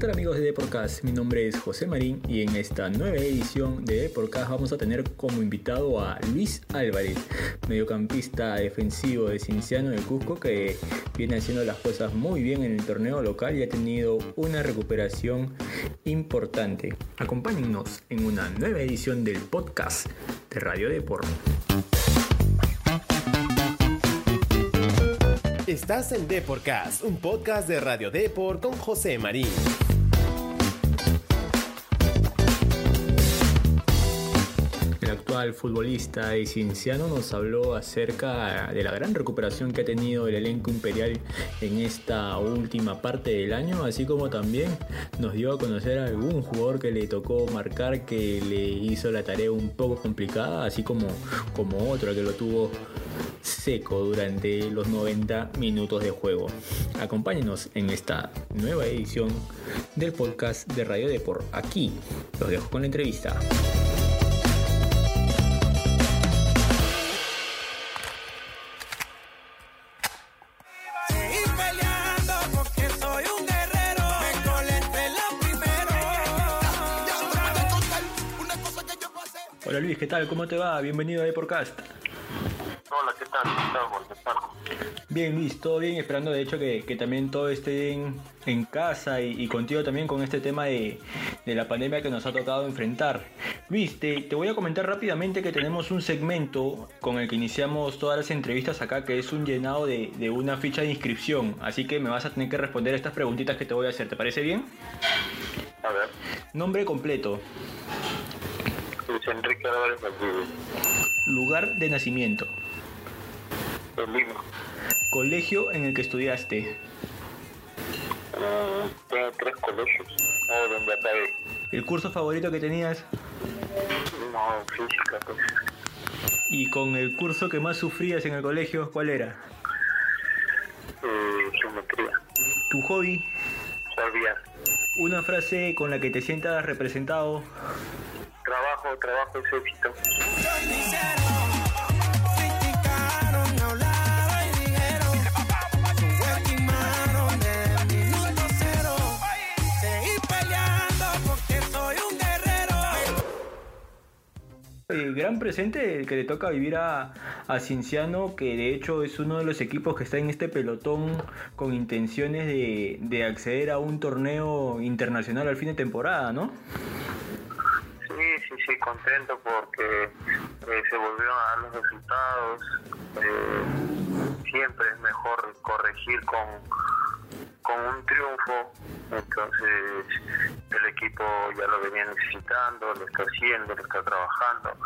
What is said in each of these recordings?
tal amigos de Deporcast? Mi nombre es José Marín y en esta nueva edición de Deporcast vamos a tener como invitado a Luis Álvarez, mediocampista defensivo de Cinciano de Cusco que viene haciendo las cosas muy bien en el torneo local y ha tenido una recuperación importante. Acompáñennos en una nueva edición del podcast de Radio Deport. Estás en Deporcast, un podcast de Radio Deport con José Marín. El futbolista y cienciano nos habló acerca de la gran recuperación que ha tenido el elenco imperial en esta última parte del año, así como también nos dio a conocer algún jugador que le tocó marcar que le hizo la tarea un poco complicada, así como, como otro que lo tuvo seco durante los 90 minutos de juego. Acompáñenos en esta nueva edición del podcast de Radio Deport. Aquí los dejo con la entrevista. ¿Qué tal? ¿Cómo te va? Bienvenido a Deportcast. Hola, ¿qué tal? ¿Qué tal? Buenas tardes. Bien Luis, todo bien, esperando de hecho que, que también todo esté en, en casa y, y contigo también con este tema de, de la pandemia que nos ha tocado enfrentar. Luis, te, te voy a comentar rápidamente que tenemos un segmento con el que iniciamos todas las entrevistas acá, que es un llenado de, de una ficha de inscripción, así que me vas a tener que responder estas preguntitas que te voy a hacer, ¿te parece bien? A ver, Nombre completo, Luis Enrique Álvarez Valdivia, lugar de nacimiento, de Lima. colegio en el que estudiaste, Mm, Tengo tres colegios. No, donde acabé. el curso favorito que tenías No, física, pues. y con el curso que más sufrías en el colegio, ¿cuál era? Eh, geometría. Tu hobby, Sabía. una frase con la que te sientas representado, Trabajo, trabajo es éxito. El gran presente que le toca vivir a, a Cinciano, que de hecho es uno de los equipos que está en este pelotón con intenciones de, de acceder a un torneo internacional al fin de temporada, ¿no? Sí, sí, contento porque eh, se volvieron a dar los resultados. Eh, siempre es mejor corregir con, con un triunfo. Entonces, el equipo ya lo venía necesitando, lo está haciendo, lo está trabajando.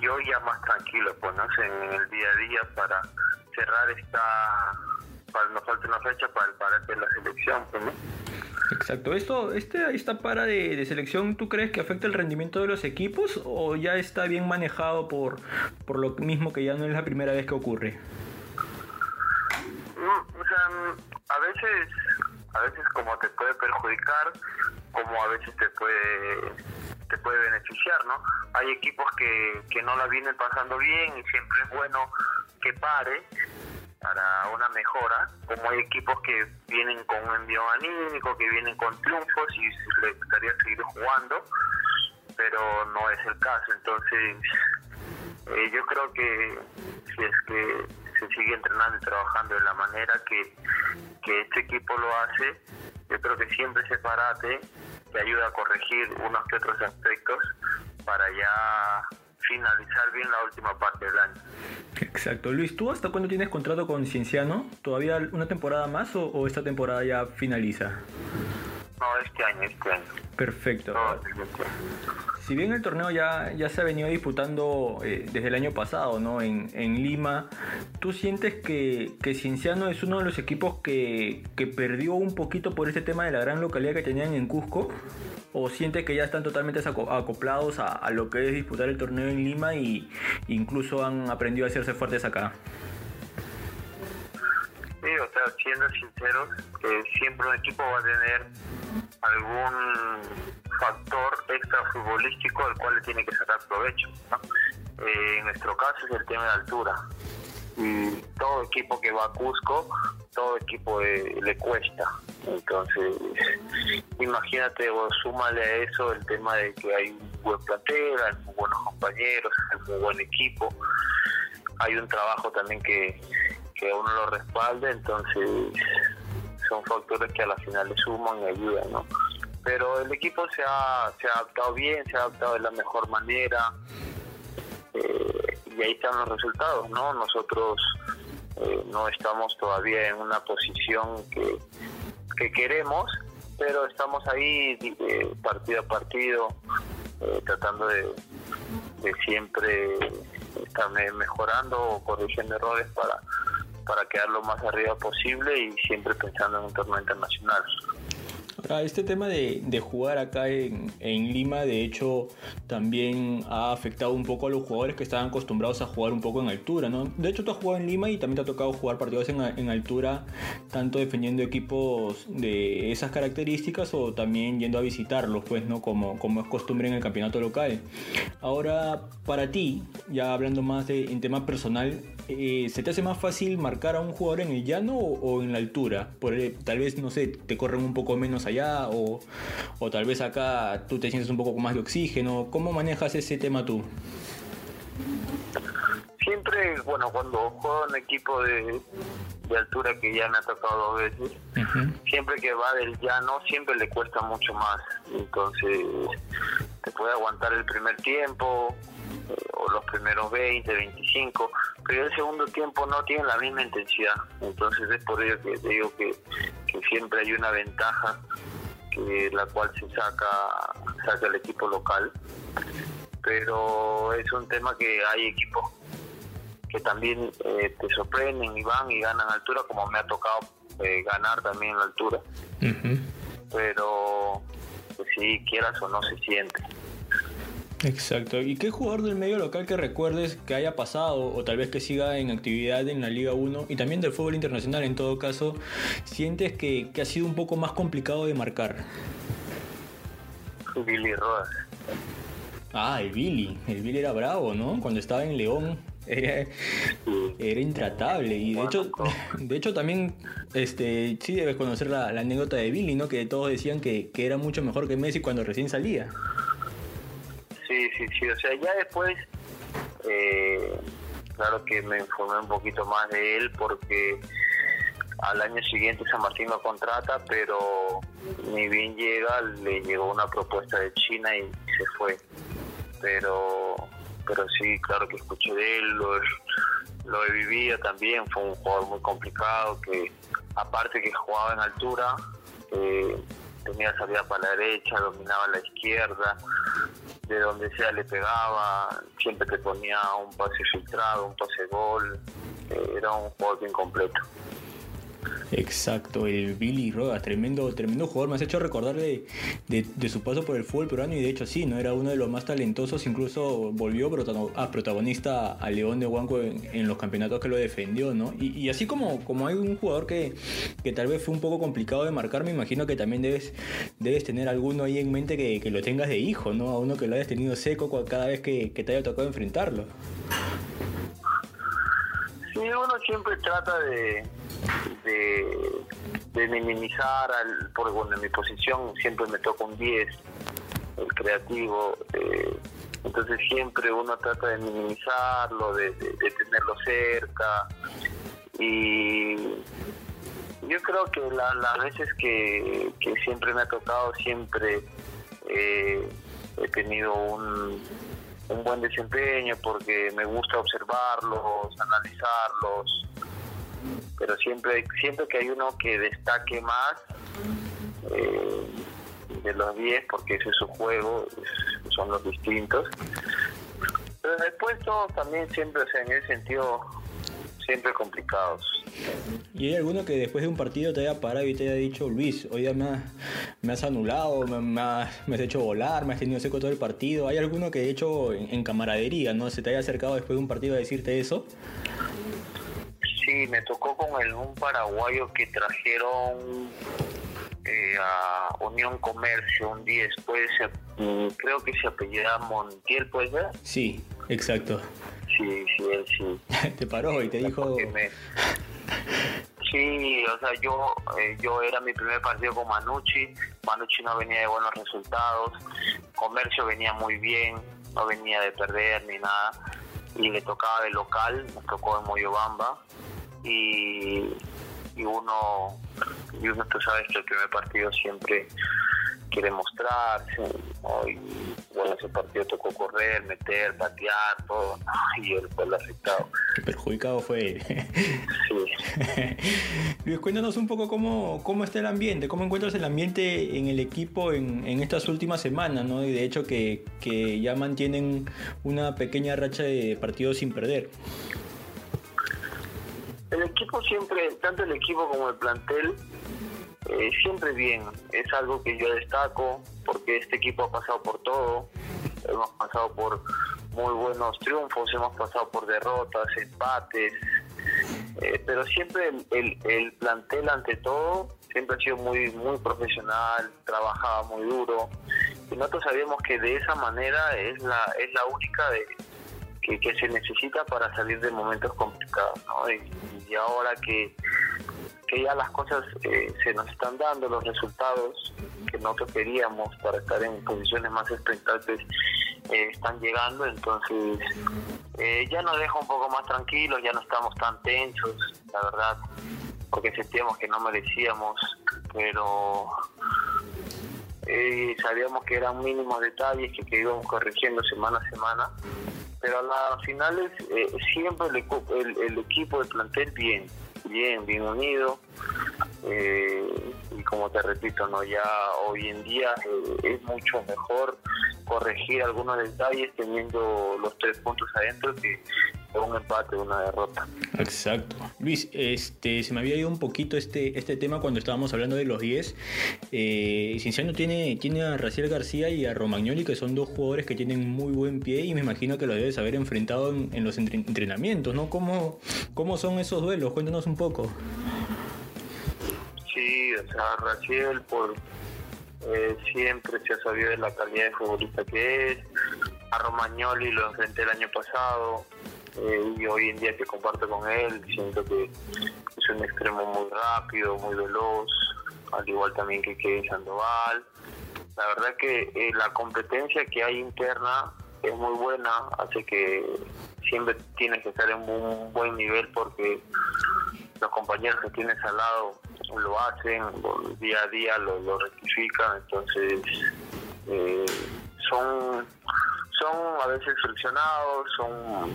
Yo ya más tranquilo, pues, ¿no? en el día a día para cerrar esta. Para, nos falta una fecha para el parate de la selección, pues, ¿no? Exacto. ¿Esto, este, ¿Esta para de, selección tú crees que afecta el rendimiento de los equipos o ya está bien manejado por, por lo mismo que ya no es la primera vez que ocurre? Mm, o sea, mm, a veces, a veces como te puede perjudicar, como a veces te puede, te puede beneficiar, ¿no? Hay equipos que, que no la vienen pasando bien y siempre es bueno que pare para una mejora, como hay equipos que vienen con un envío anímico, que vienen con triunfos y les gustaría seguir jugando, pero no es el caso, entonces eh, yo creo que si es que se sigue entrenando y trabajando de la manera que, que este equipo lo hace, yo creo que siempre ese parate te ayuda a corregir unos que otros aspectos para ya finalizar bien la última parte del año. Exacto. Luis, ¿tú hasta cuándo tienes contrato con Cienciano? ¿Todavía una temporada más o, o esta temporada ya finaliza? No, este año, este año. Perfecto. No, este año. Si bien el torneo ya, ya se ha venido disputando eh, desde el año pasado, ¿no? En, en Lima, ¿tú sientes que, que Cienciano es uno de los equipos que, que perdió un poquito por ese tema de la gran localidad que tenían en Cusco? ¿O sientes que ya están totalmente aco- acoplados a, a lo que es disputar el torneo en Lima y incluso han aprendido a hacerse fuertes acá? O sea, siendo sinceros, que siempre un equipo va a tener algún factor extra futbolístico del cual le tiene que sacar provecho. ¿no? Eh, en nuestro caso es el tema de altura. y todo equipo que va a Cusco, todo equipo eh, le cuesta. Entonces, imagínate o súmale a eso el tema de que hay un buen plantel, hay muy buenos compañeros, hay un buen equipo, hay un trabajo también que, que uno lo respalda, entonces son factores que a la final le suman y ayudan, ¿no? Pero el equipo se ha, se ha adaptado bien, se ha adaptado de la mejor manera, eh, y ahí están los resultados, ¿no? Nosotros eh, no estamos todavía en una posición que, que queremos, pero estamos ahí eh, partido a partido, eh, tratando de, de siempre estar me- mejorando o corrigiendo errores para, para quedar lo más arriba posible y siempre pensando en un torneo internacional. Ahora, este tema de, jugar acá en, Lima, de hecho, también ha afectado un poco a los jugadores que estaban acostumbrados a jugar un poco en altura, ¿no? De hecho, tú has jugado en Lima y también te ha tocado jugar partidos en, altura, tanto defendiendo equipos de esas características o también yendo a visitarlos, pues, ¿no? Como, como es costumbre en el campeonato local. Ahora, para ti, ya hablando más de, en tema personal, eh, ¿se te hace más fácil marcar a un jugador en el llano o, o en la altura? Por, el- tal vez, no sé, te corren un poco menos allá o, o tal vez acá tú te sientes un poco con más de oxígeno. ¿Cómo manejas ese tema tú? Siempre, bueno, cuando juego en equipo de, de altura que ya me ha tocado dos veces, siempre que va del llano siempre le cuesta mucho más. Entonces, te puede aguantar el primer tiempo eh, o los primeros 20, 25, pero el segundo tiempo no tiene la misma intensidad. Entonces, es por ello que te digo que, que siempre hay una ventaja que la cual se saca, saca el equipo local. Pero es un tema que hay equipos que también eh, te sorprenden y van y ganan altura, como me ha tocado eh, ganar también la altura, pero pues, si quieras o no se siente. Exacto. ¿Y qué jugador del medio local que recuerdes que haya pasado o tal vez que siga en actividad en la Liga 1 y también del fútbol internacional en todo caso, sientes que, que ha sido un poco más complicado de marcar? Billy Rodas. Ah, el Billy. El Billy era bravo, ¿no? Cuando estaba en León era, era intratable. Y de hecho, de hecho también este, sí debes conocer la, la anécdota de Billy, ¿no? Que todos decían que, que era mucho mejor que Messi cuando recién salía. Sí, sí, sí. O sea, ya después, eh, claro que me informé un poquito más de él porque al año siguiente San Martín lo contrata, pero ni bien llega, le llegó una propuesta de China y se fue. Pero, pero sí, claro que escuché de él, lo, lo he vivido también, fue un jugador muy complicado que aparte que jugaba en altura, eh, tenía salida para la derecha, dominaba la izquierda, de donde sea le pegaba, siempre te ponía un pase filtrado, un pase gol, eh, era un jugador bien completo. Exacto, el Billy Rodas, tremendo, tremendo jugador. Me has hecho recordar de, su paso por el fútbol peruano y de hecho sí, no era uno de los más talentosos. Incluso volvió a protagonista a León de Huanco en, los campeonatos que lo defendió, ¿no? Y, así como, como hay un jugador que, que tal vez fue un poco complicado de marcar, me imagino que también debes, debes tener alguno ahí en mente que, que lo tengas de hijo, ¿no? A uno que lo hayas tenido seco cada vez que, que te haya tocado enfrentarlo. Sí, uno siempre trata de, de, minimizar, al, porque bueno, en mi posición siempre me toca un 10, el creativo, eh, entonces siempre uno trata de minimizarlo, de tenerlo cerca y yo creo que la- las veces que, que siempre me ha tocado, siempre eh, he tenido un, un buen desempeño porque me gusta observarlos, analizarlos, pero siempre, siempre que hay uno que destaque más eh, de los 10, porque ese es su juego, son los distintos. Pero después todos también siempre, o en ese sentido, siempre complicados. ¿Y hay alguno que después de un partido te haya parado y te haya dicho, Luis, hoy día me has, me has anulado, me, me has hecho volar, me has tenido seco todo el partido? ¿Hay alguno que de hecho en, en camaradería, no? ¿Se te haya acercado después de un partido a decirte eso? Sí, me tocó con el, un paraguayo que trajeron eh, a Unión Comercio un día después, se- mm, creo que se apellida Montiel, ¿puede ser? Sí, exacto. sí, sí, él sí. te paró y te dijo... Me- Sí, o sea, yo eh, yo era mi primer partido con Manucci, Manucci no venía de buenos resultados, Comercio venía muy bien, no venía de perder ni nada, y le tocaba de local, nos tocó en Moyobamba, y, y uno, y uno tú sabes que el primer partido siempre quiere mostrarse, ¿no? y bueno, ese partido tocó correr, meter, patear, todo, ¿no? y el afectado. El perjudicado fue él. Sí. Luis, cuéntanos un poco cómo, cómo está el ambiente, cómo encuentras el ambiente en el equipo en, en estas últimas semanas, ¿no? Y de hecho que, que ya mantienen una pequeña racha de partidos sin perder. El equipo siempre, tanto el equipo como el plantel, eh, siempre bien. Es algo que yo destaco porque este equipo ha pasado por todo. Hemos pasado por muy buenos triunfos, hemos pasado por derrotas, empates, eh, pero siempre el, el- el plantel ante todo siempre ha sido muy muy profesional, trabajaba muy duro y nosotros sabíamos que de esa manera es la es la única de, que, que se necesita para salir de momentos complicados, ¿no? Y, y ahora que, ya las cosas eh, se nos están dando, los resultados que nosotros queríamos para estar en posiciones más expectantes eh, están llegando, entonces eh, ya nos deja un poco más tranquilos, ya no estamos tan tensos, la verdad, porque sentíamos que no merecíamos, pero sabíamos que eran mínimos detalles que íbamos corrigiendo semana a semana, pero a las finales eh, siempre el, el, el equipo, el plantel bien, bien, bien unido. eh, y como te repito, no ya hoy en día eh, es mucho mejor corregir algunos detalles teniendo los tres puntos adentro que un empate una derrota. Exacto. Luis, este, se me había ido un poquito este, este tema cuando estábamos hablando de los 10. Eh, Cienciano tiene, tiene a Raciel García y a Romagnoli, que son dos jugadores que tienen muy buen pie y me imagino que los debes haber enfrentado en, en los entre- entrenamientos, ¿no? ¿Cómo, ¿Cómo son esos duelos? Cuéntanos un poco. Sí, o sea, Raciel por eh, siempre se ha sabido de la calidad de futbolista que es. A Romagnoli lo enfrenté el año pasado eh, y hoy en día que comparto con él siento que es un extremo muy rápido, muy veloz, al igual también que Kevin Sandoval. La verdad que eh, la competencia que hay interna es muy buena, hace que siempre tienes que estar en un buen nivel porque los compañeros que tienes al lado lo hacen, día a día lo, lo rectifican, entonces eh, son son a veces friccionados, son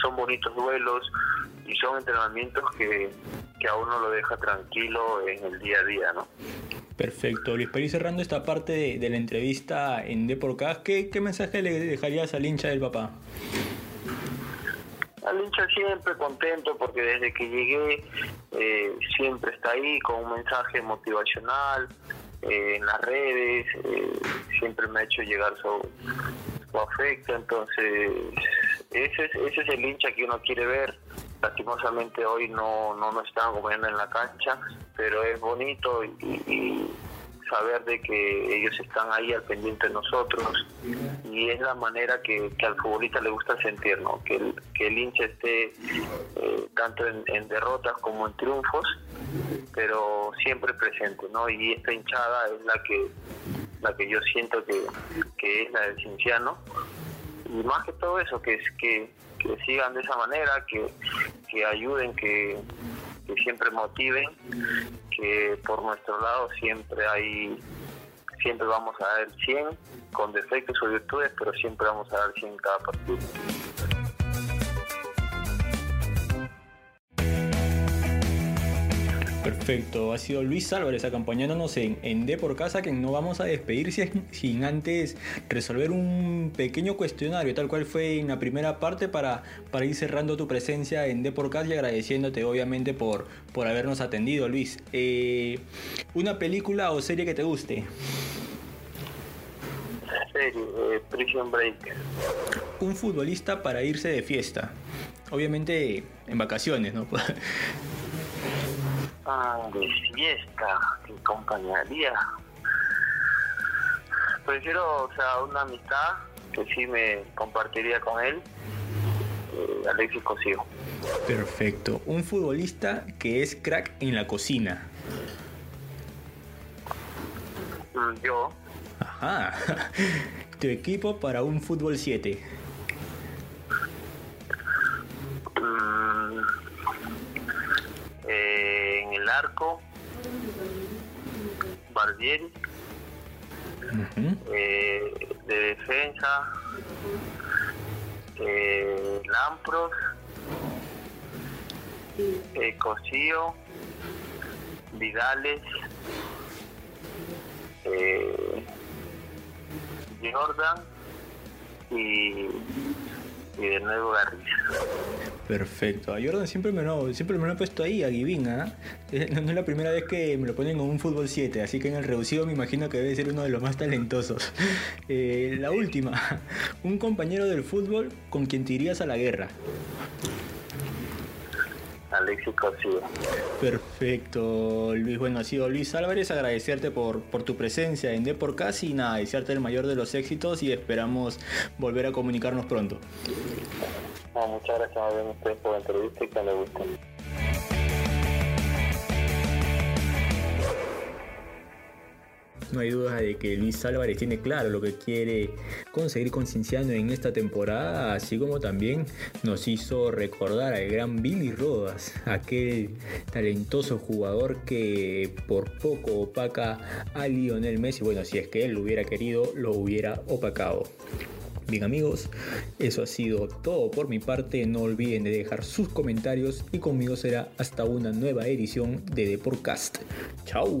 son bonitos duelos y son entrenamientos que, que a uno lo deja tranquilo en el día a día, ¿no? Perfecto. Luis, para ir cerrando esta parte de, de la entrevista en Deporcast, ¿qué, ¿qué mensaje le dejarías al hincha del papá? Al hincha siempre contento porque desde que llegué eh, siempre está ahí con un mensaje motivacional eh, en las redes, eh, siempre me ha hecho llegar su, su afecto, entonces ese es, ese es el hincha que uno quiere ver. Lastimosamente hoy no, no nos están comiendo en la cancha, pero es bonito y, saber de que ellos están ahí al pendiente de nosotros y es la manera que, al futbolista le gusta sentir, ¿no? que, el, hincha esté eh, tanto en, en derrotas como en triunfos, pero siempre presente, ¿no? y esta hinchada es la que la que yo siento que, que es la del Cinciano y más que todo eso, que que, que sigan de esa manera, que, que ayuden, que, que siempre motiven, que por nuestro lado siempre hay, siempre vamos a dar el 100, con defectos o virtudes, pero siempre vamos a dar 100 en cada partido. Perfecto, ha sido Luis Álvarez acompañándonos en, en D por Casa, que no vamos a despedir sin, sin antes resolver un pequeño cuestionario, tal cual fue en la primera parte, para, para ir cerrando tu presencia en D por Casa y agradeciéndote obviamente por, por habernos atendido, Luis. Eh, ¿Una película o serie que te guste? Serie, eh, Prison Break. Un futbolista para irse de fiesta. Obviamente en vacaciones, ¿no? Ah, de fiesta, que compañería. Prefiero, o sea, una amistad que sí me compartiría con él eh, Alexis Cosío. Perfecto. Un futbolista que es crack en la cocina. Yo, Ajá. Tu equipo para un fútbol 7. mm, eh, arco, Barbieri, eh, de defensa, eh, Lampros, eh, Cosío, Vidales, eh, Jordan y, y de nuevo Garriz. Perfecto. A Jordan siempre me lo, siempre me lo he puesto ahí, a Givin, ¿ah? Eh, No es la primera vez que me lo ponen en un fútbol 7, así que en el reducido me imagino que debe ser uno de los más talentosos. Eh, la última. Un compañero del fútbol con quien te irías a la guerra. Alexis Cosío. Perfecto, Luis. Bueno, ha sido Luis Álvarez. Agradecerte por, por tu presencia en Deporcast y nada, desearte el mayor de los éxitos y esperamos volver a comunicarnos pronto. No, muchas gracias a ustedes por la entrevista y que les guste. No hay duda de que Luis Álvarez tiene claro lo que quiere conseguir con en esta temporada, así como también nos hizo recordar al gran Billy Rodas, aquel talentoso jugador que por poco opaca a Lionel Messi. Bueno, si es que él lo hubiera querido, lo hubiera opacado. Bien amigos, eso ha sido todo por mi parte. No olviden de dejar sus comentarios y conmigo será hasta una nueva edición de Deporcast. Chao.